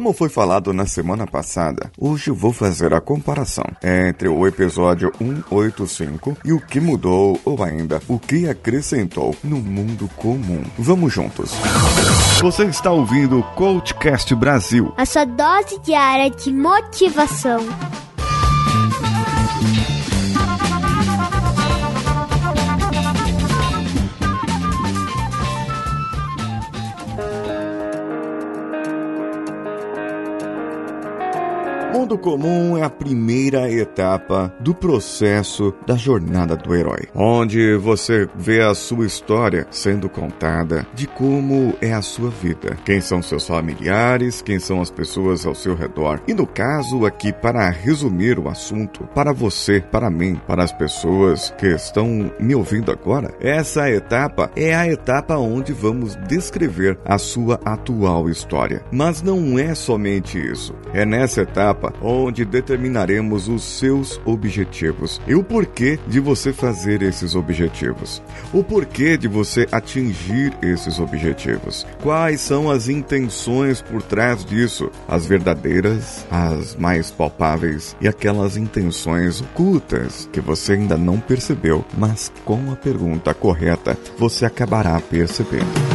Como foi falado na semana passada, hoje vou fazer a comparação entre o episódio 185 e o que mudou ou ainda o que acrescentou no mundo comum. Vamos juntos. Você está ouvindo o Coachcast Brasil. A sua dose diária de motivação. Mundo comum é a primeira etapa do processo da jornada do herói, onde você vê a sua história sendo contada de como é a sua vida, quem são seus familiares, quem são as pessoas ao seu redor. E no caso aqui, para resumir o assunto, para você, para mim, para as pessoas que estão me ouvindo agora, essa etapa é a etapa onde vamos descrever a sua atual história. Mas não é somente isso. É nessa etapa onde determinaremos os seus objetivos e o porquê de você fazer esses objetivos, o porquê de você atingir esses objetivos, quais são as intenções por trás disso, as verdadeiras, as mais palpáveis e aquelas intenções ocultas que você ainda não percebeu, mas com a pergunta correta você acabará percebendo.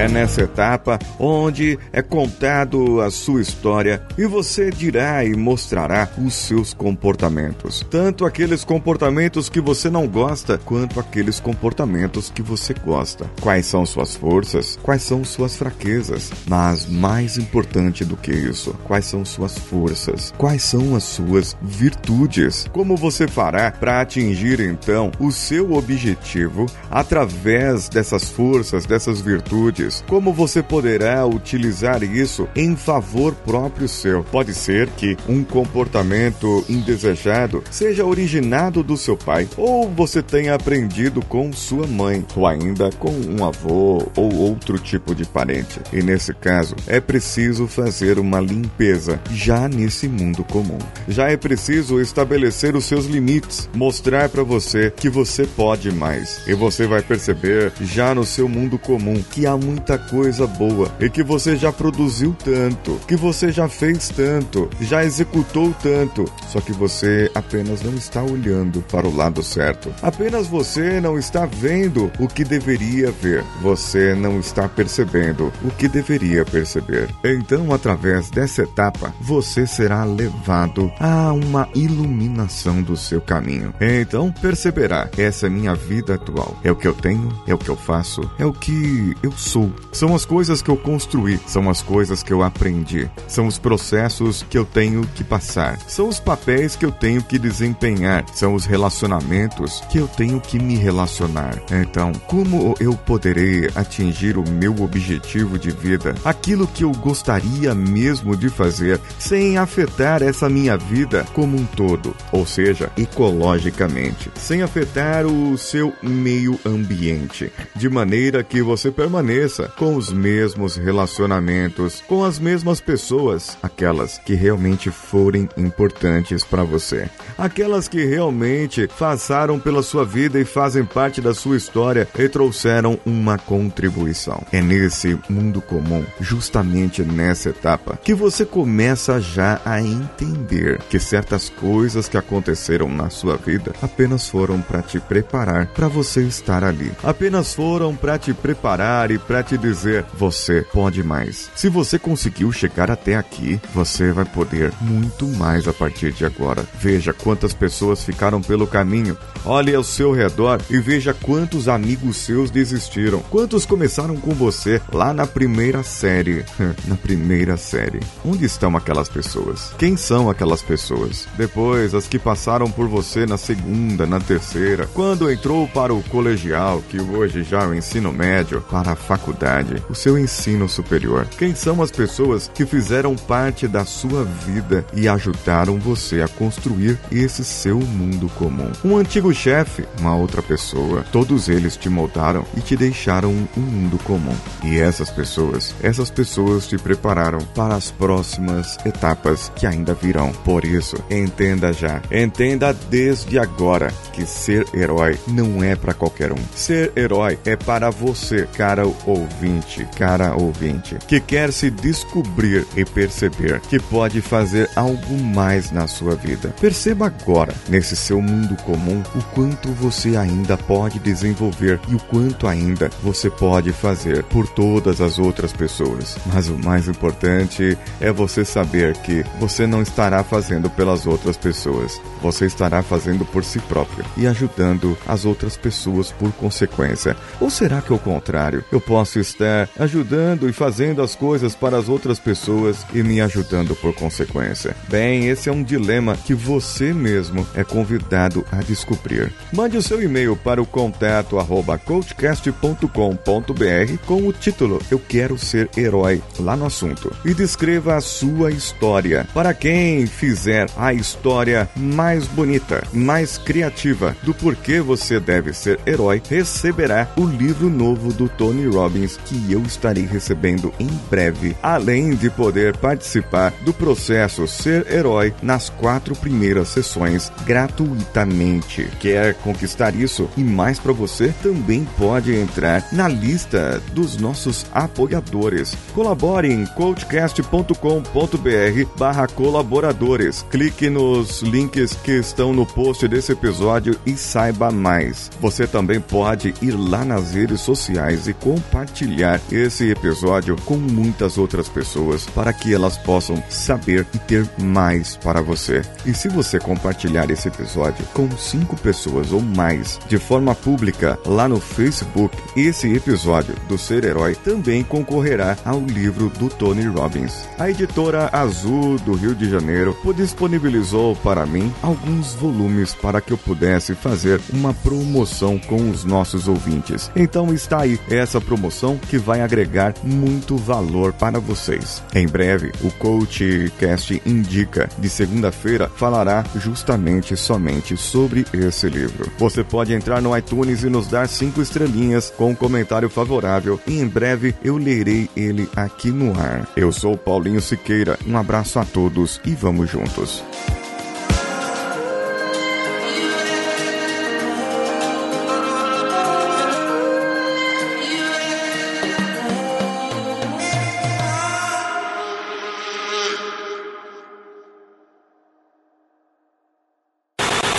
É nessa etapa onde é contado a sua história e você dirá e mostrará os seus comportamentos, tanto aqueles comportamentos que você não gosta, quanto aqueles comportamentos que você gosta. Quais são suas forças, quais são suas fraquezas, mas mais importante do que isso, quais são suas forças, quais são as suas virtudes. Como você fará para atingir então o seu objetivo através dessas forças, dessas virtudes? Como você poderá utilizar isso em favor próprio seu. Pode ser que um comportamento indesejado seja originado do seu pai, ou você tenha aprendido com sua mãe, ou ainda com um avô ou outro tipo de parente. E nesse caso, é preciso fazer uma limpeza já nesse mundo comum. Já é preciso estabelecer os seus limites, mostrar para você que você pode mais. E você vai perceber já no seu mundo comum que há muita coisa boa e que você já produziu tanto, que você já fez tanto, já executou tanto, só que você apenas não está olhando para o lado certo. Apenas você não está vendo o que deveria ver. Você não está percebendo o que deveria perceber. Então, através dessa etapa, você será levado a uma iluminação do seu caminho. Então, perceberá: essa é minha vida atual. É o que eu tenho, é o que eu faço, é o que eu sou sou. São as coisas que eu construí, são as coisas que eu aprendi, são os processos que eu tenho que passar, são os papéis que eu tenho que desempenhar, são os relacionamentos que eu tenho que me relacionar. Então, como eu poderei atingir o meu objetivo de vida, aquilo que eu gostaria mesmo de fazer, sem afetar essa minha vida como um todo, ou seja, ecologicamente, sem afetar o seu meio ambiente, de maneira que você permaneça com os mesmos relacionamentos, com as mesmas pessoas, aquelas que realmente forem importantes para você, aquelas que realmente passaram pela sua vida e fazem parte da sua história e trouxeram uma contribuição. É nesse mundo comum, justamente nessa etapa, que você começa já a entender que certas coisas que aconteceram na sua vida apenas foram para te preparar para você estar ali, apenas foram para te preparar e para te dizer: você pode mais. Se você conseguiu chegar até aqui, você vai poder muito mais a partir de agora. Veja quantas pessoas ficaram pelo caminho. Olhe ao seu redor e veja quantos amigos seus desistiram. Quantos começaram com você lá na primeira série. na primeira série. Onde estão aquelas pessoas? Quem são aquelas pessoas? Depois, as que passaram por você na segunda, na terceira, quando entrou para o colegial, que hoje já é o ensino médio, para a faculdade faculdade, o seu ensino superior? Quem são as pessoas que fizeram parte da sua vida e ajudaram você a construir esse seu mundo comum? Um antigo chefe, uma outra pessoa, todos eles te moldaram e te deixaram um mundo comum. E essas pessoas, essas pessoas te prepararam para as próximas etapas que ainda virão. Por isso, entenda já, entenda desde agora que ser herói não é para qualquer um. Ser herói é para você, cara ou ouvinte, cara ouvinte, que quer se descobrir e perceber que pode fazer algo mais na sua vida. Perceba agora, nesse seu mundo comum, o quanto você ainda pode desenvolver e o quanto ainda você pode fazer por todas as outras pessoas. Mas o mais importante é você saber que você não estará fazendo pelas outras pessoas, você estará fazendo por si próprio e ajudando as outras pessoas por consequência. Ou será que ao contrário, eu posso estar ajudando e fazendo as coisas para as outras pessoas e me ajudando por consequência? Bem, esse é um dilema que você mesmo é convidado a descobrir. Mande o seu e-mail para o contato arroba coachcast.com.br com o título Eu Quero Ser Herói lá no assunto e descreva a sua história. Para quem fizer a história mais bonita, mais criativa do porquê você deve ser herói, receberá o livro novo do Tony Robbins que eu estarei recebendo em breve, além de poder participar do processo Ser Herói nas quatro primeiras sessões gratuitamente. Quer conquistar isso e mais para você? Também pode entrar na lista dos nossos apoiadores. Colabore em coachcast.com.br barra colaboradores. Clique nos links que estão no post desse episódio e saiba mais. Você também pode ir lá nas redes sociais e compartilhar esse episódio com muitas outras pessoas para que elas possam saber e ter mais para você. E se você compartilhar esse episódio com cinco pessoas ou mais de forma pública lá no Facebook, esse episódio do Ser Herói também concorrerá ao livro do Tony Robbins. A editora Azul do Rio de Janeiro disponibilizou para mim alguns volumes para que eu pudesse fazer uma promoção com os nossos ouvintes. Então está aí essa promoção que vai agregar muito valor para vocês. Em breve, o Coach Cast Indica de segunda-feira falará justamente somente sobre esse livro. Você pode entrar no iTunes e nos dar cinco estrelinhas com um comentário favorável e em breve eu lerei ele aqui no ar. Eu sou Paulinho Siqueira, um abraço a todos e vamos juntos.